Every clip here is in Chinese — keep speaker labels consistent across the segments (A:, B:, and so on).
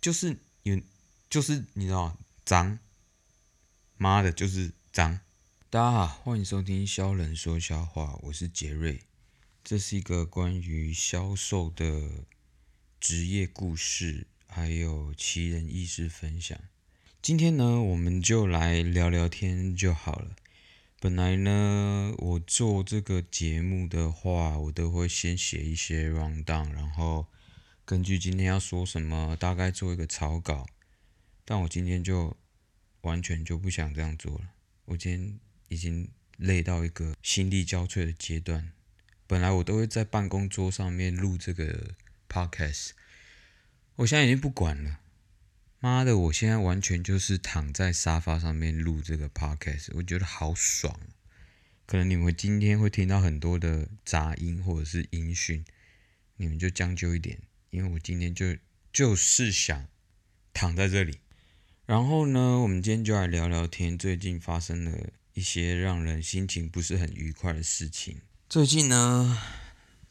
A: 就是有，就是你知道脏，妈的，就是脏。大家好，欢迎收听肖人说笑话，我是杰瑞。这是一个关于销售的职业故事，还有奇人异事分享。今天呢，我们就来聊聊天就好了。本来呢，我做这个节目的话，我都会先写一些 round down，然后。根据今天要说什么，大概做一个草稿，但我今天就完全就不想这样做了。我今天已经累到一个心力交瘁的阶段。本来我都会在办公桌上面录这个 podcast，我现在已经不管了。妈的，我现在完全就是躺在沙发上面录这个 podcast，我觉得好爽。可能你们今天会听到很多的杂音或者是音讯，你们就将就一点。因为我今天就就是想躺在这里，然后呢，我们今天就来聊聊天。最近发生了一些让人心情不是很愉快的事情。最近呢，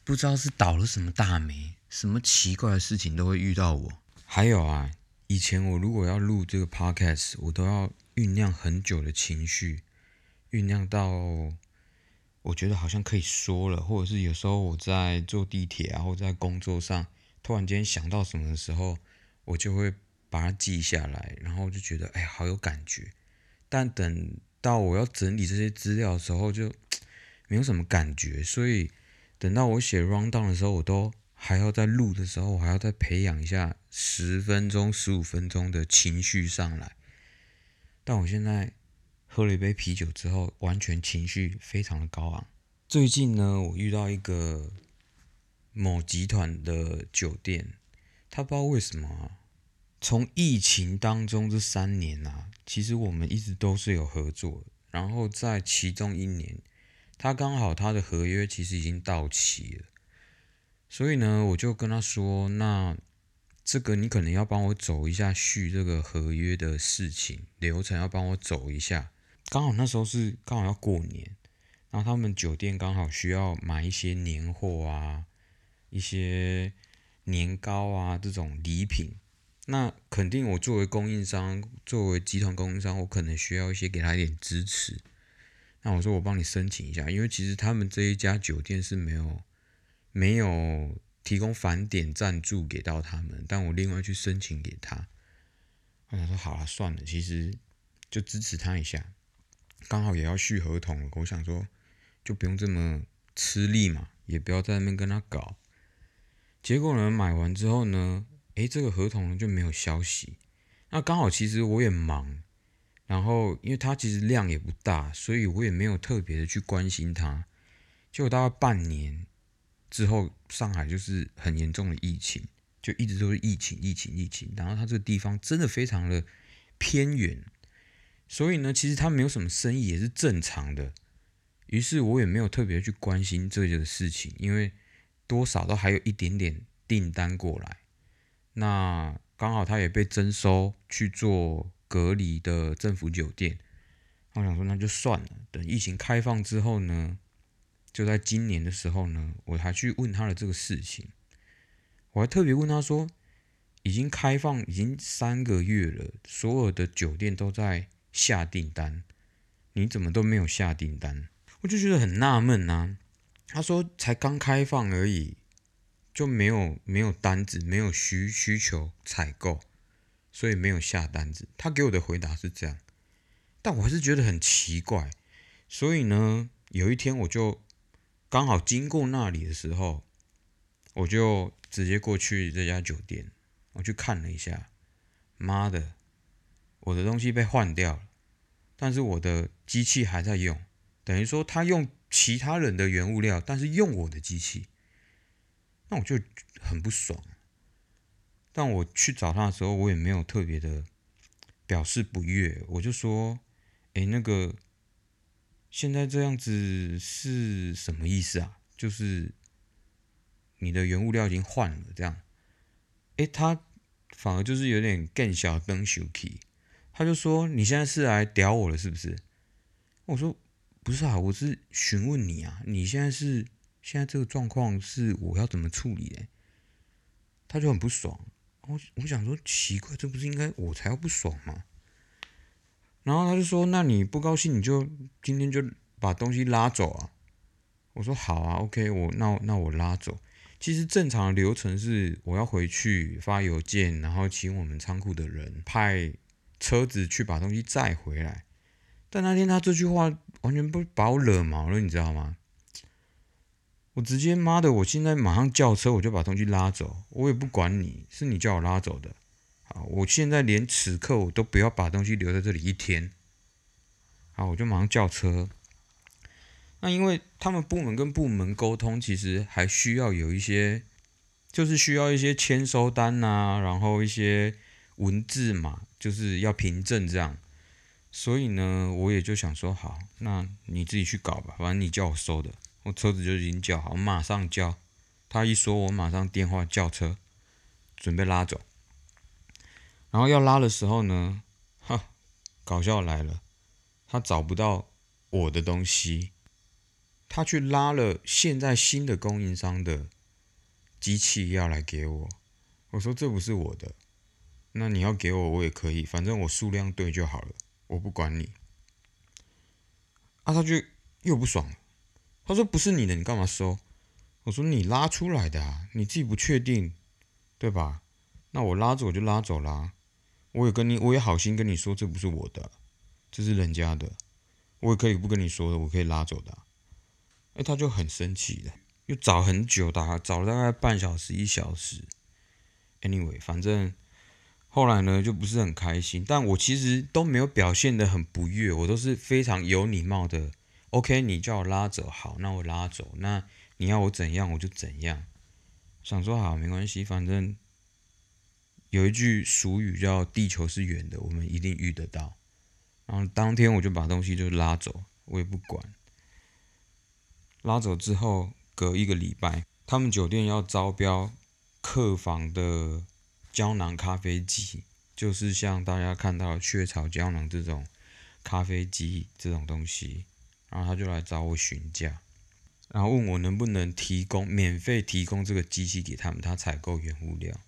A: 不知道是倒了什么大霉，什么奇怪的事情都会遇到我。还有啊，以前我如果要录这个 podcast，我都要酝酿很久的情绪，酝酿到我觉得好像可以说了，或者是有时候我在坐地铁啊，或在工作上。突然间想到什么的时候，我就会把它记下来，然后就觉得哎，好有感觉。但等到我要整理这些资料的时候，就没有什么感觉。所以等到我写 round down 的时候，我都还要在录的时候，我还要再培养一下十分钟、十五分钟的情绪上来。但我现在喝了一杯啤酒之后，完全情绪非常的高昂。最近呢，我遇到一个。某集团的酒店，他不知道为什么，从疫情当中这三年啊，其实我们一直都是有合作。然后在其中一年，他刚好他的合约其实已经到期了，所以呢，我就跟他说：“那这个你可能要帮我走一下续这个合约的事情流程，要帮我走一下。刚好那时候是刚好要过年，然后他们酒店刚好需要买一些年货啊。”一些年糕啊，这种礼品，那肯定我作为供应商，作为集团供应商，我可能需要一些给他一点支持。那我说我帮你申请一下，因为其实他们这一家酒店是没有没有提供返点赞助给到他们，但我另外去申请给他。我想说好了算了，其实就支持他一下，刚好也要续合同了，我想说就不用这么吃力嘛，也不要在那边跟他搞。结果呢，买完之后呢，诶，这个合同就没有消息。那刚好其实我也忙，然后因为它其实量也不大，所以我也没有特别的去关心它。结果大概半年之后，上海就是很严重的疫情，就一直都是疫情、疫情、疫情。然后它这个地方真的非常的偏远，所以呢，其实它没有什么生意也是正常的。于是我也没有特别去关心这个事情，因为。多少都还有一点点订单过来，那刚好他也被征收去做隔离的政府酒店。我想说那就算了，等疫情开放之后呢，就在今年的时候呢，我还去问他的这个事情，我还特别问他说，已经开放已经三个月了，所有的酒店都在下订单，你怎么都没有下订单？我就觉得很纳闷呐。他说才刚开放而已，就没有没有单子，没有需需求采购，所以没有下单子。他给我的回答是这样，但我还是觉得很奇怪。所以呢，有一天我就刚好经过那里的时候，我就直接过去这家酒店，我去看了一下。妈的，我的东西被换掉了，但是我的机器还在用，等于说他用。其他人的原物料，但是用我的机器，那我就很不爽。但我去找他的时候，我也没有特别的表示不悦，我就说：“哎，那个现在这样子是什么意思啊？就是你的原物料已经换了，这样。”哎，他反而就是有点更小灯小气，他就说：“你现在是来屌我了，是不是？”我说。不是啊，我是询问你啊，你现在是现在这个状况是我要怎么处理嘞？他就很不爽，我我想说奇怪，这不是应该我才要不爽吗？然后他就说：“那你不高兴，你就今天就把东西拉走啊。”我说：“好啊，OK，我那那我拉走。其实正常的流程是我要回去发邮件，然后请我们仓库的人派车子去把东西载回来。但那天他这句话完全不把我惹毛了，你知道吗？我直接妈的，我现在马上叫车，我就把东西拉走，我也不管你是你叫我拉走的。”好，我现在连此刻我都不要把东西留在这里一天。好，我就马上叫车。那因为他们部门跟部门沟通，其实还需要有一些，就是需要一些签收单呐，然后一些文字嘛，就是要凭证这样。所以呢，我也就想说，好，那你自己去搞吧，反正你叫我收的，我车子就已经叫好，马上叫。他一说，我马上电话叫车，准备拉走。然后要拉的时候呢，哈，搞笑来了，他找不到我的东西，他去拉了现在新的供应商的机器要来给我。我说这不是我的，那你要给我我也可以，反正我数量对就好了，我不管你。啊，他就又不爽了，他说不是你的，你干嘛收？我说你拉出来的啊，你自己不确定，对吧？那我拉走我就拉走啦。我也跟你，我也好心跟你说，这不是我的，这是人家的。我也可以不跟你说的，我可以拉走的。哎，他就很生气的，又找很久，的找了大概半小时一小时。Anyway，反正后来呢就不是很开心，但我其实都没有表现的很不悦，我都是非常有礼貌的。OK，你叫我拉走，好，那我拉走。那你要我怎样我就怎样。想说好没关系，反正。有一句俗语叫“地球是圆的”，我们一定遇得到。然后当天我就把东西就拉走，我也不管。拉走之后，隔一个礼拜，他们酒店要招标客房的胶囊咖啡机，就是像大家看到雀巢胶囊这种咖啡机这种东西。然后他就来找我询价，然后问我能不能提供免费提供这个机器给他们，他采购原物料。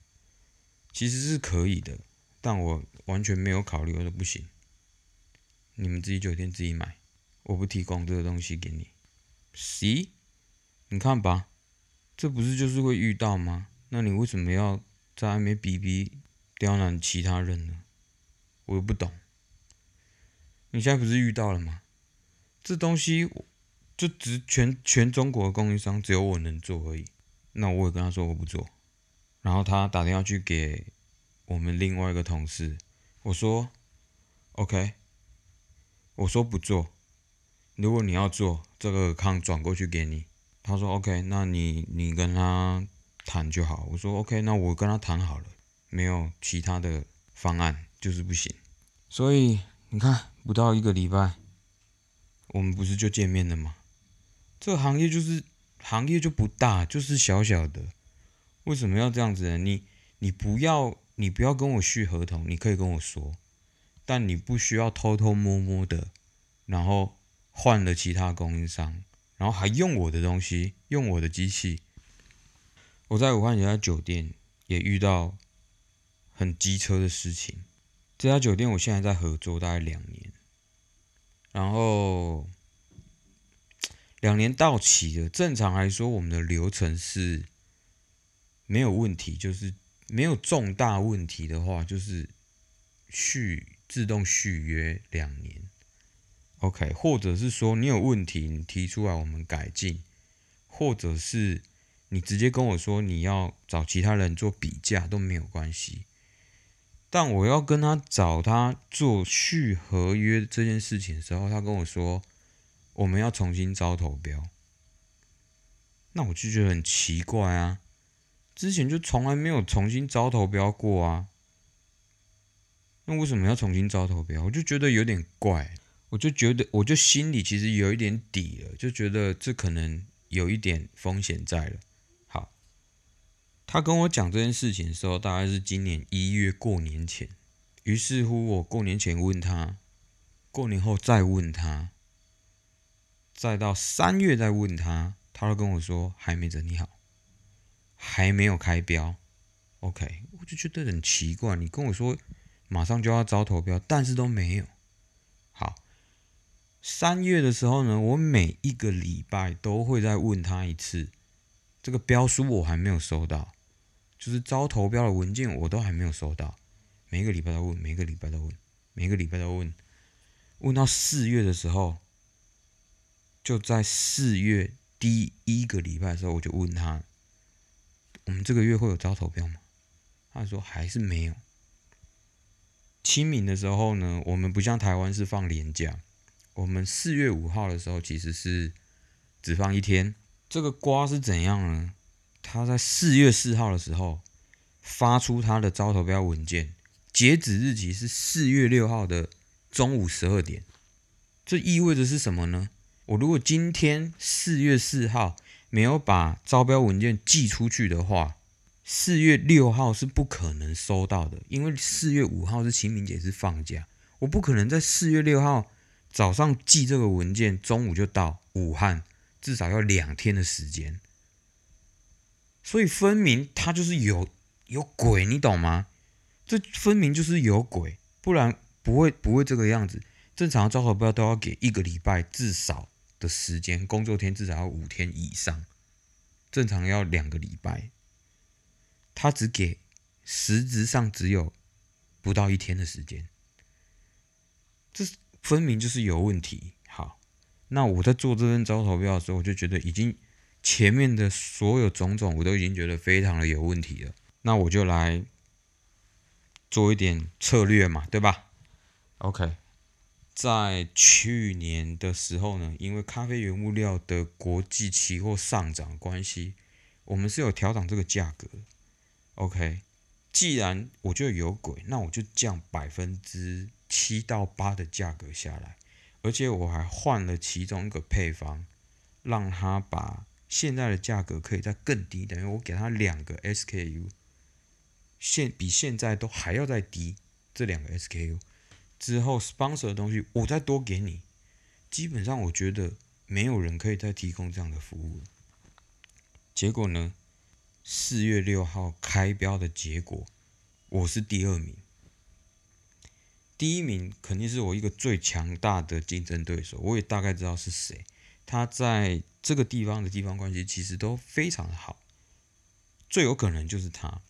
A: 其实是可以的，但我完全没有考虑，我说不行，你们自己酒店自己买，我不提供这个东西给你。C，你看吧，这不是就是会遇到吗？那你为什么要在外面逼逼刁难其他人呢？我又不懂。你现在不是遇到了吗？这东西就只全全中国的供应商只有我能做而已，那我也跟他说我不做。然后他打电话去给我们另外一个同事，我说：“OK。”我说不做。如果你要做，这个康转过去给你。他说：“OK，那你你跟他谈就好。”我说：“OK，那我跟他谈好了，没有其他的方案，就是不行。”所以你看，不到一个礼拜，我们不是就见面了吗？这个行业就是行业就不大，就是小小的。为什么要这样子呢？你你不要你不要跟我续合同，你可以跟我说，但你不需要偷偷摸摸的，然后换了其他供应商，然后还用我的东西，用我的机器。我在武汉有家酒店也遇到很机车的事情，这家酒店我现在在合作大概两年，然后两年到期了，正常来说我们的流程是。没有问题，就是没有重大问题的话，就是续自动续约两年，OK，或者是说你有问题，你提出来我们改进，或者是你直接跟我说你要找其他人做比价都没有关系。但我要跟他找他做续合约这件事情的时候，他跟我说我们要重新招投标，那我就觉得很奇怪啊。之前就从来没有重新招投标过啊，那为什么要重新招投标？我就觉得有点怪，我就觉得我就心里其实有一点底了，就觉得这可能有一点风险在了。他跟我讲这件事情的时候，大概是今年一月过年前，于是乎我过年前问他，过年后再问他，再到三月再问他，他都跟我说还没整理好。还没有开标，OK，我就觉得很奇怪，你跟我说马上就要招投标，但是都没有。好，三月的时候呢，我每一个礼拜都会再问他一次，这个标书我还没有收到，就是招投标的文件我都还没有收到，每个礼拜都问，每个礼拜都问，每个礼拜都问，问到四月的时候，就在四月第一个礼拜的时候，我就问他，我们这个月会有招投标吗？他说还是没有。清明的时候呢，我们不像台湾是放年假，我们四月五号的时候其实是只放一天。这个瓜是怎样呢？他在四月四号的时候发出他的招投标文件，截止日期是四月六号的中午十二点。这意味着是什么呢？我如果今天四月四号没有把招标文件寄出去的话，四月六号是不可能收到的，因为四月五号是清明节，是放假，我不可能在四月六号早上寄这个文件，中午就到武汉，至少要两天的时间。所以分明他就是有有鬼，你懂吗？这分明就是有鬼，不然不会不会这个样子。正常的招投标都要给一个礼拜至少的时间，工作天至少要五天以上，正常要两个礼拜。他只给，实质上只有不到一天的时间，这分明就是有问题。好，那我在做这份招投标的时候，我就觉得已经前面的所有种种，我都已经觉得非常的有问题了。那我就来做一点策略嘛，对吧？OK，在去年的时候呢，因为咖啡原物料的国际期货上涨关系，我们是有调整这个价格。OK，既然我觉得有鬼，那我就降百分之七到八的价格下来，而且我还换了其中一个配方，让他把现在的价格可以再更低，等于我给他两个 SKU，现比现在都还要再低，这两个 SKU 之后 sponsor 的东西我再多给你，基本上我觉得没有人可以再提供这样的服务，结果呢？四月六号开标的结果，我是第二名。第一名肯定是我一个最强大的竞争对手，我也大概知道是谁。他在这个地方的地方关系其实都非常的好，最有可能就是他。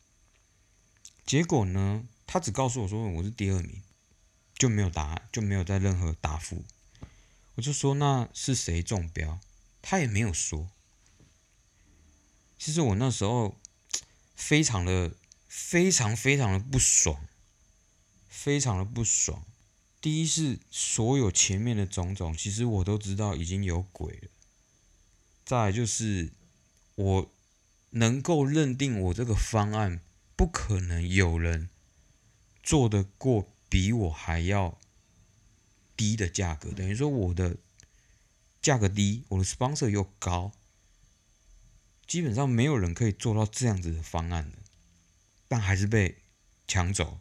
A: 结果呢，他只告诉我说我是第二名，就没有答案，就没有在任何答复。我就说那是谁中标？他也没有说。其实我那时候非常的、非常、非常的不爽，非常的不爽。第一是所有前面的种种，其实我都知道已经有鬼了。再就是我能够认定我这个方案不可能有人做得过比我还要低的价格，等于说我的价格低，我的 sponsor 又高。基本上没有人可以做到这样子的方案的，但还是被抢走。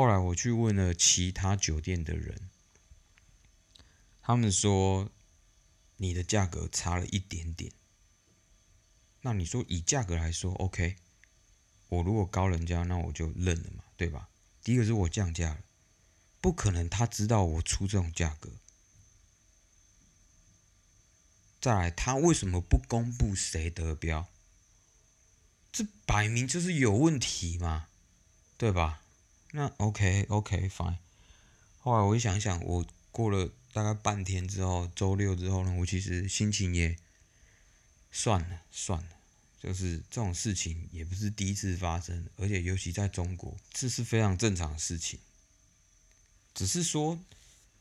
A: 后来我去问了其他酒店的人，他们说你的价格差了一点点。那你说以价格来说，OK，我如果高人家，那我就认了嘛，对吧？第一个是我降价了，不可能他知道我出这种价格。再来，他为什么不公布谁得标？这摆明就是有问题嘛，对吧？那 OK OK fine。后来我一想想，我过了大概半天之后，周六之后呢，我其实心情也算了算了，就是这种事情也不是第一次发生，而且尤其在中国，这是非常正常的事情。只是说，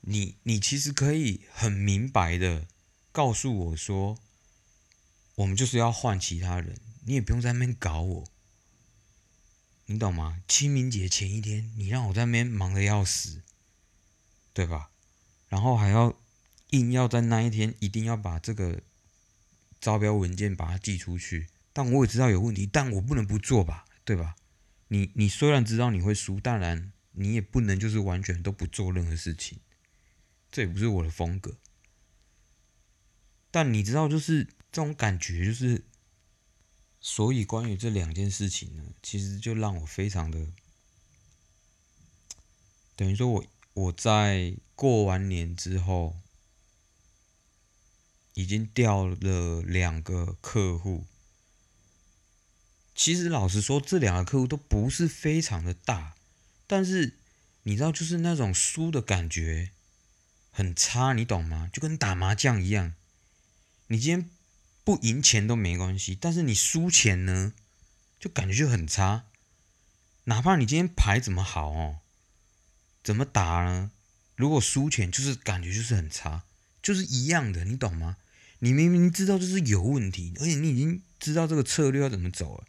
A: 你你其实可以很明白的。告诉我说，我们就是要换其他人，你也不用在那边搞我，你懂吗？清明节前一天，你让我在那边忙的要死，对吧？然后还要硬要在那一天一定要把这个招标文件把它寄出去，但我也知道有问题，但我不能不做吧，对吧？你你虽然知道你会输，当然你也不能就是完全都不做任何事情，这也不是我的风格。但你知道，就是这种感觉，就是所以关于这两件事情呢，其实就让我非常的，等于说我我在过完年之后，已经掉了两个客户。其实老实说，这两个客户都不是非常的大，但是你知道，就是那种输的感觉很差，你懂吗？就跟打麻将一样，你今天不赢钱都没关系，但是你输钱呢，就感觉就很差。哪怕你今天牌怎么好哦，怎么打呢？如果输钱，就是感觉就是很差，就是一样的，你懂吗？你明明知道这是有问题，而且你已经知道这个策略要怎么走了。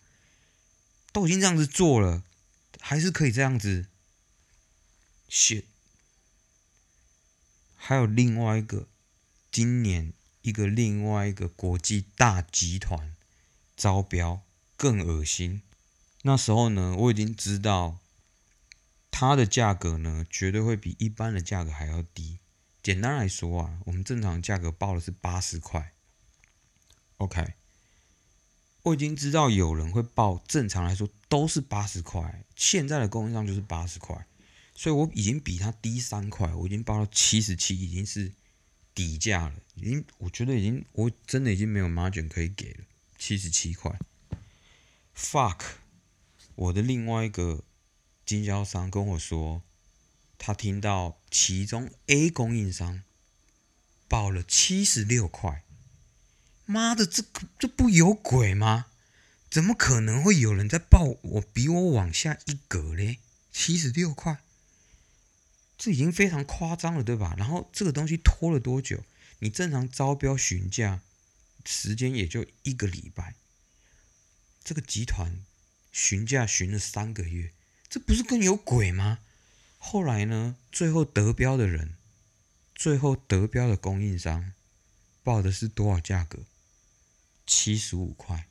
A: 都已经这样子做了，还是可以这样子。shit，还有另外一个，今年一个另外一个国际大集团招标更恶心。那时候呢，我已经知道它的价格呢，绝对会比一般的价格还要低。简单来说啊，我们正常价格报的是八十块。OK。我已经知道有人会报，正常来说都是八十块，现在的供应商就是八十块，所以我已经比他低三块，我已经报到七十七，已经是底价了，已经我觉得已经我真的已经没有马卷可以给了，七十七块。Fuck，我的另外一个经销商跟我说，他听到其中 A 供应商报了七十六块。妈的，这这不有鬼吗？怎么可能会有人在报我比我往下一格嘞？七十六块，这已经非常夸张了，对吧？然后这个东西拖了多久？你正常招标询价时间也就一个礼拜，这个集团询价询了三个月，这不是更有鬼吗？后来呢？最后得标的人，最后得标的供应商报的是多少价格？七十五块，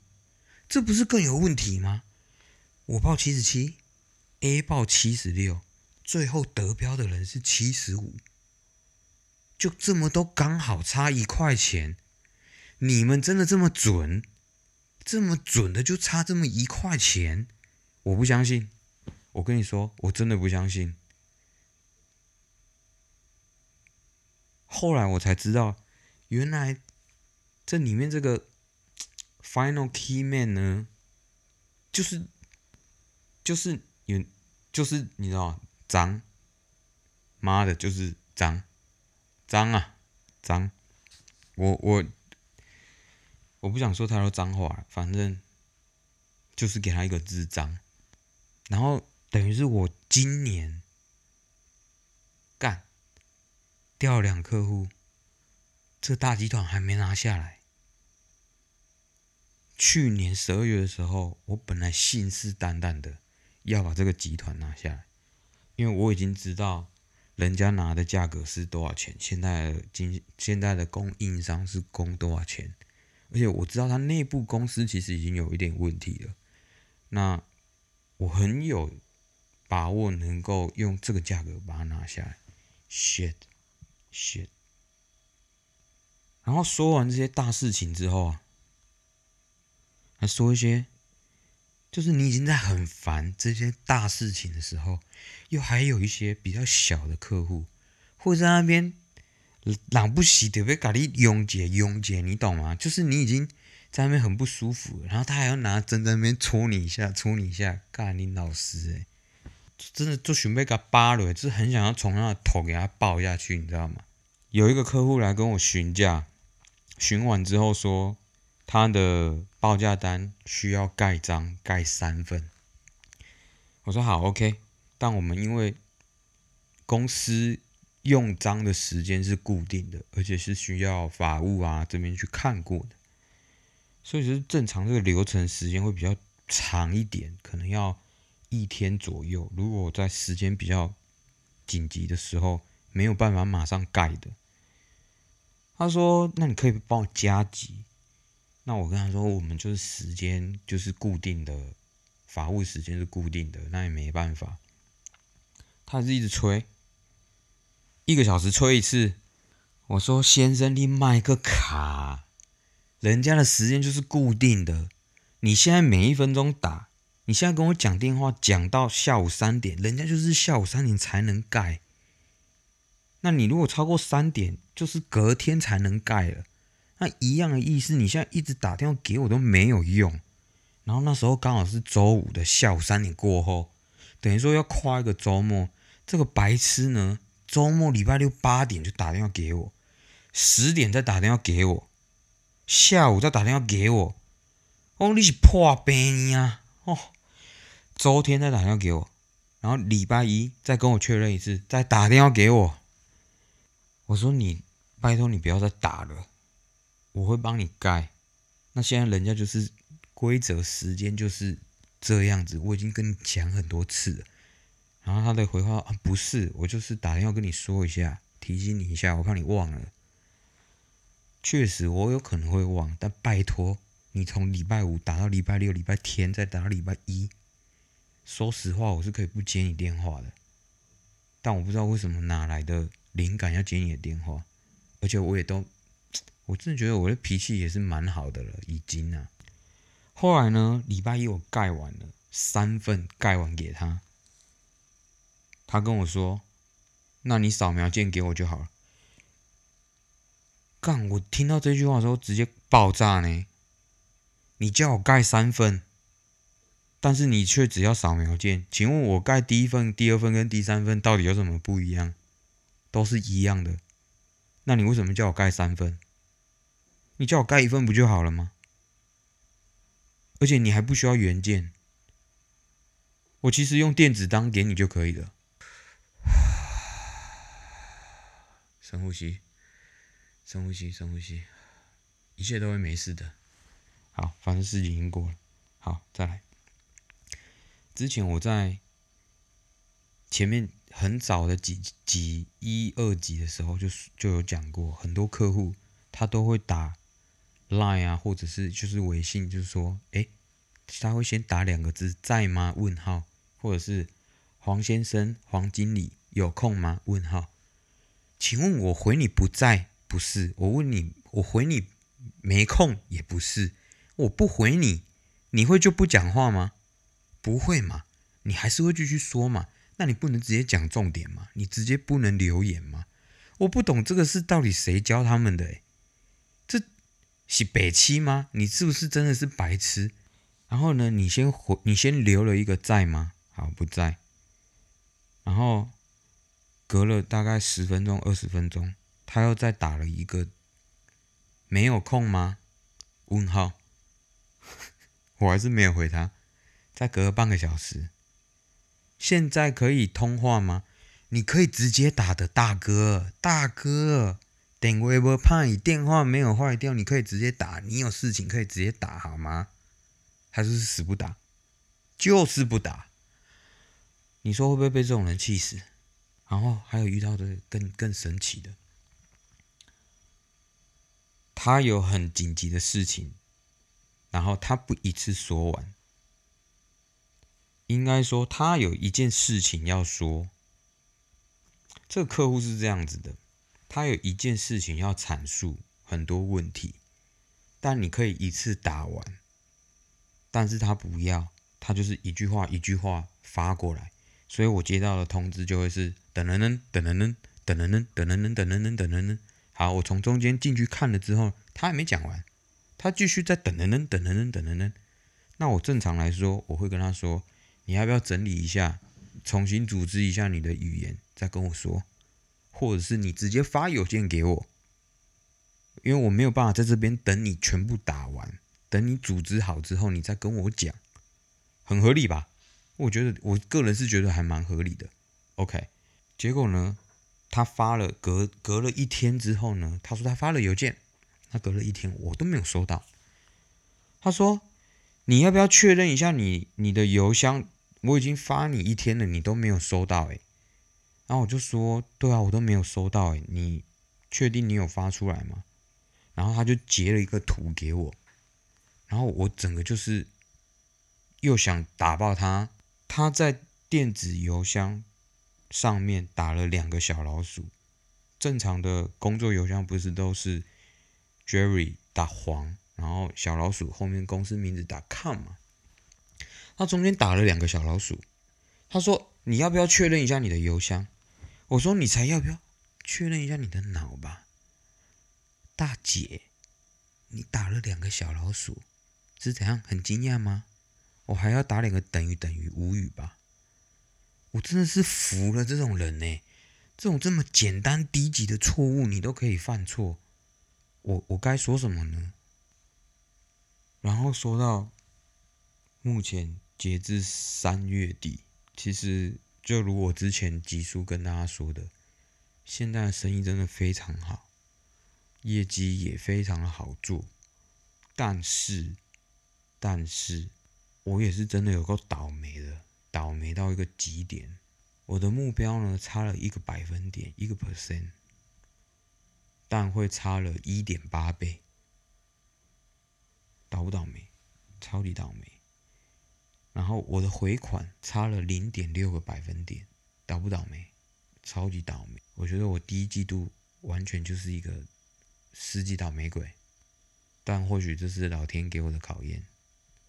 A: 这不是更有问题吗？我报七十七，A 报七十六，最后得标的人是七十五，就这么都刚好差一块钱，你们真的这么准？这么准的就差这么一块钱？我不相信，我跟你说，我真的不相信。后来我才知道，原来这里面这个。Final key man 呢，就是就是有就是你知道脏，妈的，就是脏脏啊脏，我我我不想说太多脏话，反正就是给他一个字脏，然后等于是我今年干掉两客户，这大集团还没拿下来。去年十二月的时候，我本来信誓旦旦的要把这个集团拿下来，因为我已经知道人家拿的价格是多少钱，现在的经现在的供应商是供多少钱，而且我知道他内部公司其实已经有一点问题了，那我很有把握能够用这个价格把它拿下来。shit shit，然后说完这些大事情之后啊。他说一些，就是你已经在很烦这些大事情的时候，又还有一些比较小的客户，会在那边冷不喜的被咖喱拥挤拥挤，你懂吗？就是你已经在那边很不舒服，然后他还要拿针在那边戳你一下，戳你一下，干你老师诶，真的就准备给他扒了，就很想要从他的头给他爆下去，你知道吗？有一个客户来跟我询价，询完之后说。他的报价单需要盖章，盖三份。我说好，OK。但我们因为公司用章的时间是固定的，而且是需要法务啊这边去看过的，所以就是正常这个流程时间会比较长一点，可能要一天左右。如果在时间比较紧急的时候没有办法马上盖的，他说：“那你可以帮我加急。”那我跟他说，我们就是时间就是固定的，法务时间是固定的，那也没办法。他是一直催，一个小时催一次。我说先生，你买个卡，人家的时间就是固定的，你现在每一分钟打，你现在跟我讲电话讲到下午三点，人家就是下午三点才能盖。那你如果超过三点，就是隔天才能盖了。那一样的意思，你现在一直打电话给我都没有用。然后那时候刚好是周五的下午三点过后，等于说要跨一个周末。这个白痴呢，周末礼拜六八点就打电话给我，十点再打电话给我，下午再打电话给我。哦，你是破病呀！哦，周天再打电话给我，然后礼拜一再跟我确认一次，再打电话给我。我说你，拜托你不要再打了，我会帮你盖。那现在人家就是规则，时间就是这样子，我已经跟你讲很多次了。然后他的回话啊，不是，我就是打电话跟你说一下，提醒你一下，我怕你忘了。确实，我有可能会忘，但拜托你从礼拜五打到礼拜六、礼拜天，再打到礼拜一。说实话，我是可以不接你电话的，但我不知道为什么哪来的。灵感要接你的电话，而且我也都，我真的觉得我的脾气也是蛮好的了，已经啊。后来呢，礼拜一我盖完了三份，盖完给他，他跟我说：“那你扫描件给我就好了。”干！我听到这句话的时候直接爆炸呢。你叫我盖三份，但是你却只要扫描件，请问我盖第一份、第二份跟第三份到底有什么不一样？都是一样的，那你为什么叫我盖三份？你叫我盖一份不就好了吗？而且你还不需要原件，我其实用电子档给你就可以了。深呼吸，深呼吸，深呼吸，一切都会没事的。好，反正事情已经过了。好，再来。之前我在前面。很早的几几一二集的时候，就就有讲过，很多客户他都会打 line 啊，或者是就是微信，就是说，哎，他会先打两个字，在吗？问号，或者是黄先生、黄经理有空吗？问号，请问我回你不在，不是？我问你，我回你没空，也不是？我不回你，你会就不讲话吗？不会嘛？你还是会继续说嘛？那你不能直接讲重点吗？你直接不能留言吗？我不懂这个是到底谁教他们的？诶，这是北七吗？你是不是真的是白痴？然后呢，你先回，你先留了一个在吗？好，不在。然后隔了大概十分钟、二十分钟，他又再打了一个没有空吗？问号，我还是没有回他。再隔了半个小时。现在可以通话吗？你可以直接打的，大哥，大哥，等微博怕你电话没有坏掉，你可以直接打。你有事情可以直接打，好吗？还是死不打？就是不打。你说会不会被这种人气死？然后还有遇到的更更神奇的，他有很紧急的事情，然后他不一次说完。应该说，他有一件事情要说。这个客户是这样子的，他有一件事情要阐述很多问题，但你可以一次打完，但是他不要，他就是一句话一句话发过来，所以我接到的通知就会是等人呢等人呢等人呢等人呢等人呢等人呢。好，我从中间进去看了之后，他还没讲完，他继续在等人呢等人呢等人呢。那我正常来说，我会跟他说。你要不要整理一下，重新组织一下你的语言，再跟我说，或者是你直接发邮件给我，因为我没有办法在这边等你全部打完，等你组织好之后，你再跟我讲，很合理吧？我觉得我个人是觉得还蛮合理的。OK，结果呢，他发了隔隔了一天之后呢，他说他发了邮件，他隔了一天我都没有收到，他说你要不要确认一下你你的邮箱？我已经发你一天了，你都没有收到诶。然后我就说，对啊，我都没有收到诶。你确定你有发出来吗？然后他就截了一个图给我，然后我整个就是又想打爆他。他在电子邮箱上面打了两个小老鼠，正常的工作邮箱不是都是 Jerry 打黄，然后小老鼠后面公司名字打 com 嘛，他中间打了两个小老鼠。他说：“你要不要确认一下你的邮箱？”我说：“你才要不要确认一下你的脑吧，大姐，你打了两个小老鼠，是怎样？很惊讶吗？我还要打两个等于等于无语吧？我真的是服了这种人呢，这种这么简单低级的错误你都可以犯错，我我该说什么呢？然后说到目前截至三月底。”其实，就如我之前集书跟大家说的，现在的生意真的非常好，业绩也非常的好做。但是，但是，我也是真的有够倒霉的，倒霉到一个极点。我的目标呢，差了一个百分点，一个 percent，但会差了一点八倍。倒不倒霉？超级倒霉。然后我的回款差了零点六个百分点，倒不倒霉？超级倒霉！我觉得我第一季度完全就是一个世纪倒霉鬼，但或许这是老天给我的考验，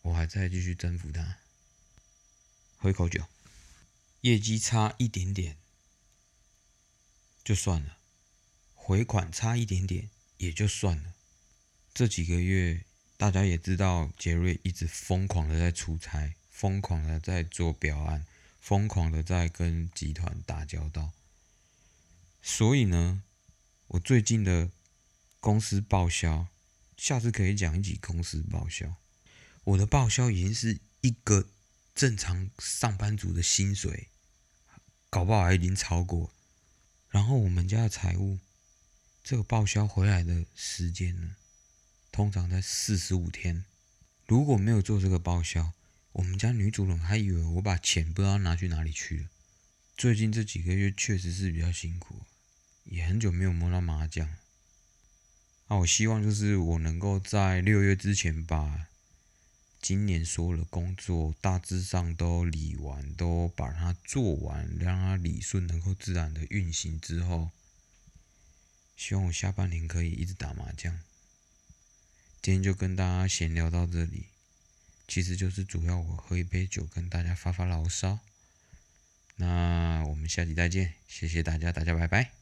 A: 我还在继续征服它。喝一口酒，业绩差一点点就算了，回款差一点点也就算了。这几个月大家也知道，杰瑞一直疯狂的在出差。疯狂的在做表案，疯狂的在跟集团打交道。所以呢，我最近的公司报销，下次可以讲一集公司报销。我的报销已经是一个正常上班族的薪水，搞不好还已经超过。然后我们家的财务，这个报销回来的时间呢，通常在四十五天。如果没有做这个报销，我们家女主人还以为我把钱不知道拿去哪里去了。最近这几个月确实是比较辛苦，也很久没有摸到麻将。那我希望就是我能够在六月之前把今年所有的工作大致上都理完，都把它做完，让它理顺，能够自然的运行之后，希望我下半年可以一直打麻将。今天就跟大家闲聊到这里。其实就是主要我喝一杯酒跟大家发发牢骚，那我们下集再见，谢谢大家，大家拜拜。